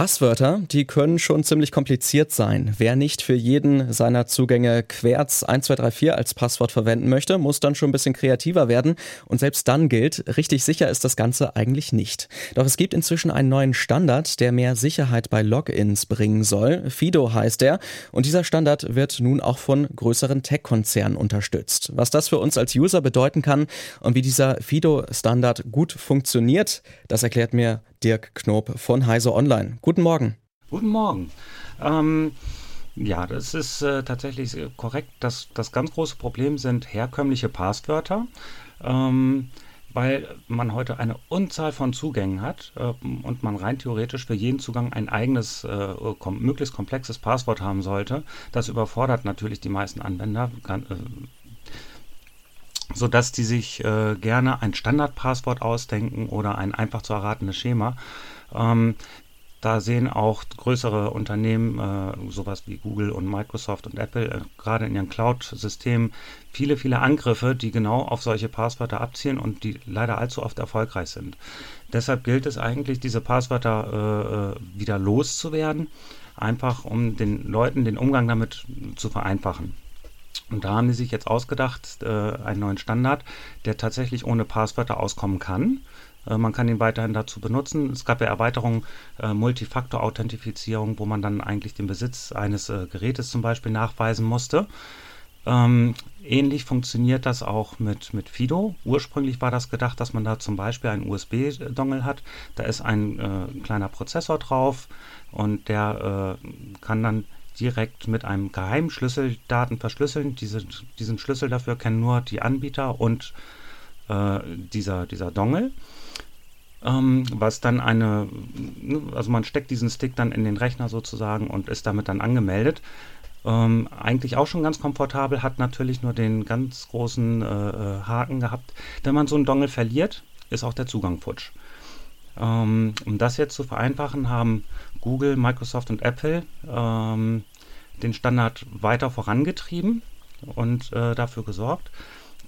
Passwörter, die können schon ziemlich kompliziert sein. Wer nicht für jeden seiner Zugänge Querz 1234 als Passwort verwenden möchte, muss dann schon ein bisschen kreativer werden. Und selbst dann gilt, richtig sicher ist das Ganze eigentlich nicht. Doch es gibt inzwischen einen neuen Standard, der mehr Sicherheit bei Logins bringen soll. Fido heißt er. Und dieser Standard wird nun auch von größeren Tech-Konzernen unterstützt. Was das für uns als User bedeuten kann und wie dieser Fido-Standard gut funktioniert, das erklärt mir Dirk Knob von Heise Online. Guten Morgen. Guten Morgen. Ähm, ja, das ist äh, tatsächlich korrekt. Das, das ganz große Problem sind herkömmliche Passwörter. Ähm, weil man heute eine Unzahl von Zugängen hat äh, und man rein theoretisch für jeden Zugang ein eigenes, äh, kom möglichst komplexes Passwort haben sollte. Das überfordert natürlich die meisten Anwender, kann, äh, sodass die sich äh, gerne ein Standardpasswort ausdenken oder ein einfach zu erratendes Schema. Ähm, da sehen auch größere Unternehmen, äh, sowas wie Google und Microsoft und Apple, äh, gerade in ihren Cloud-Systemen viele, viele Angriffe, die genau auf solche Passwörter abzielen und die leider allzu oft erfolgreich sind. Deshalb gilt es eigentlich, diese Passwörter äh, äh wieder loszuwerden, einfach um den Leuten den Umgang damit zu vereinfachen. Und da haben die sich jetzt ausgedacht, äh, einen neuen Standard, der tatsächlich ohne Passwörter auskommen kann. Äh, man kann ihn weiterhin dazu benutzen. Es gab ja Erweiterungen, äh, Multifaktor-Authentifizierung, wo man dann eigentlich den Besitz eines äh, Gerätes zum Beispiel nachweisen musste. Ähm, ähnlich funktioniert das auch mit, mit Fido. Ursprünglich war das gedacht, dass man da zum Beispiel einen USB-Dongle hat. Da ist ein äh, kleiner Prozessor drauf und der äh, kann dann direkt mit einem geheimen Schlüssel Daten verschlüsseln. Diese, diesen Schlüssel dafür kennen nur die Anbieter und äh, dieser, dieser Dongle. Ähm, was dann eine, also man steckt diesen Stick dann in den Rechner sozusagen und ist damit dann angemeldet. Ähm, eigentlich auch schon ganz komfortabel, hat natürlich nur den ganz großen äh, äh Haken gehabt. Wenn man so einen Dongle verliert, ist auch der Zugang futsch. Ähm, um das jetzt zu vereinfachen, haben Google, Microsoft und Apple ähm, den Standard weiter vorangetrieben und äh, dafür gesorgt,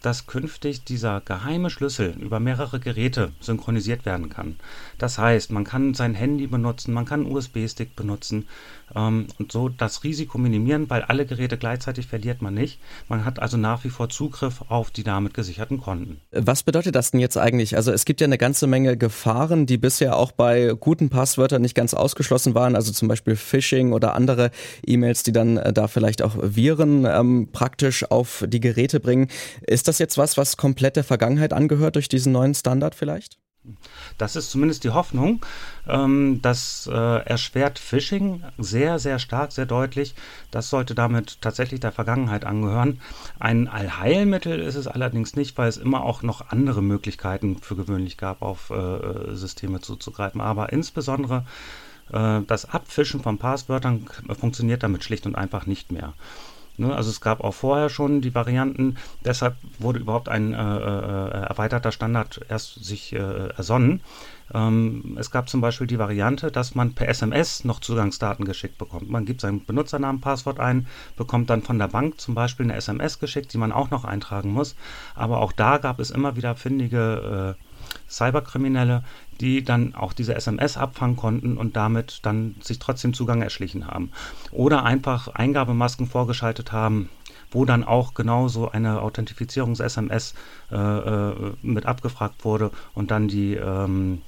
dass künftig dieser geheime Schlüssel über mehrere Geräte synchronisiert werden kann. Das heißt, man kann sein Handy benutzen, man kann einen USB-Stick benutzen ähm, und so das Risiko minimieren, weil alle Geräte gleichzeitig verliert man nicht. Man hat also nach wie vor Zugriff auf die damit gesicherten Konten. Was bedeutet das denn jetzt eigentlich? Also es gibt ja eine ganze Menge Gefahren, die bisher auch bei guten Passwörtern nicht ganz ausgeschlossen waren, also zum Beispiel Phishing oder andere E-Mails, die dann äh, da vielleicht auch Viren ähm, praktisch auf die Geräte bringen. Ist das jetzt was, was komplett der Vergangenheit angehört durch diesen neuen Standard vielleicht? Das ist zumindest die Hoffnung. Ähm, das äh, erschwert Phishing sehr, sehr stark, sehr deutlich. Das sollte damit tatsächlich der Vergangenheit angehören. Ein Allheilmittel ist es allerdings nicht, weil es immer auch noch andere Möglichkeiten für gewöhnlich gab, auf äh, Systeme zuzugreifen. Aber insbesondere äh, das Abfischen von Passwörtern funktioniert damit schlicht und einfach nicht mehr. Ne? Also es gab auch vorher schon die Varianten, deshalb wurde überhaupt ein äh, äh, erweiterter Standard erst sich äh, ersonnen. Ähm, es gab zum Beispiel die Variante, dass man per SMS noch Zugangsdaten geschickt bekommt. Man gibt seinen Benutzernamen, Passwort ein, bekommt dann von der Bank zum Beispiel eine SMS geschickt, die man auch noch eintragen muss. Aber auch da gab es immer wieder findige äh, Cyberkriminelle, die dann auch diese SMS abfangen konnten und damit dann sich trotzdem Zugang erschlichen haben. Oder einfach Eingabemasken vorgeschaltet haben, wo dann auch genauso eine Authentifizierungs-SMS äh, äh, mit abgefragt wurde und dann die ähm,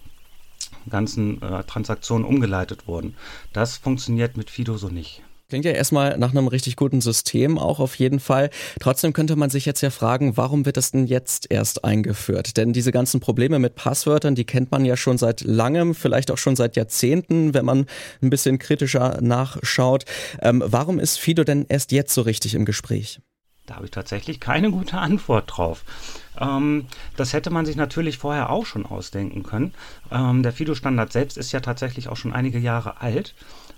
ganzen äh, Transaktionen umgeleitet wurden. Das funktioniert mit Fido so nicht. Klingt ja erstmal nach einem richtig guten System, auch auf jeden Fall. Trotzdem könnte man sich jetzt ja fragen, warum wird das denn jetzt erst eingeführt? Denn diese ganzen Probleme mit Passwörtern, die kennt man ja schon seit langem, vielleicht auch schon seit Jahrzehnten, wenn man ein bisschen kritischer nachschaut. Ähm, warum ist Fido denn erst jetzt so richtig im Gespräch? Da habe ich tatsächlich keine gute Antwort drauf. Ähm, das hätte man sich natürlich vorher auch schon ausdenken können. Ähm, der Fido-Standard selbst ist ja tatsächlich auch schon einige Jahre alt.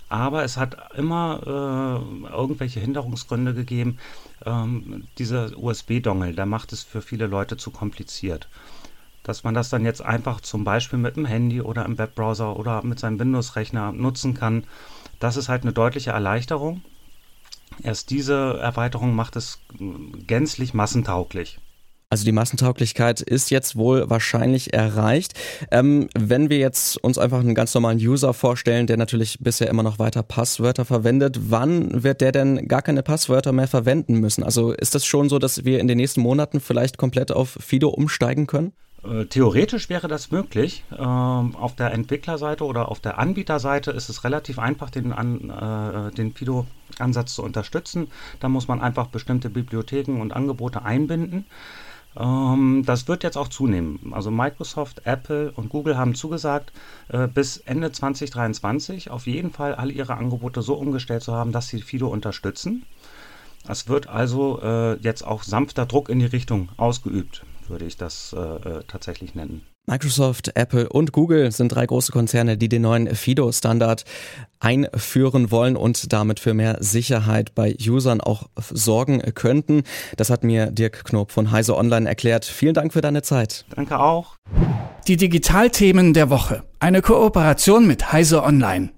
Aber es hat immer äh, irgendwelche Hinderungsgründe gegeben. Ähm, dieser USB-Dongle, der macht es für viele Leute zu kompliziert. Dass man das dann jetzt einfach zum Beispiel mit dem Handy oder im Webbrowser oder mit seinem Windows-Rechner nutzen kann, das ist halt eine deutliche Erleichterung. Erst diese Erweiterung macht es gänzlich massentauglich. Also die Massentauglichkeit ist jetzt wohl wahrscheinlich erreicht. Ähm, wenn wir jetzt uns einfach einen ganz normalen User vorstellen, der natürlich bisher immer noch weiter Passwörter verwendet, wann wird der denn gar keine Passwörter mehr verwenden müssen? Also ist das schon so, dass wir in den nächsten Monaten vielleicht komplett auf Fido umsteigen können? Äh, theoretisch wäre das möglich. Ähm, auf der Entwicklerseite oder auf der Anbieterseite ist es relativ einfach, den, äh, den Fido-Ansatz zu unterstützen. Da muss man einfach bestimmte Bibliotheken und Angebote einbinden. Ähm, das wird jetzt auch zunehmen. Also Microsoft, Apple und Google haben zugesagt, äh, bis Ende 2023 auf jeden Fall alle ihre Angebote so umgestellt zu haben, dass sie Fido unterstützen. Es wird also äh, jetzt auch sanfter Druck in die Richtung ausgeübt, würde ich das äh, äh tatsächlich nennen. Microsoft, Apple und Google sind drei große Konzerne, die den neuen FIDO-Standard einführen wollen und damit für mehr Sicherheit bei Usern auch sorgen könnten. Das hat mir Dirk Knob von Heise Online erklärt. Vielen Dank für deine Zeit. Danke auch. Die Digitalthemen der Woche. Eine Kooperation mit Heise Online.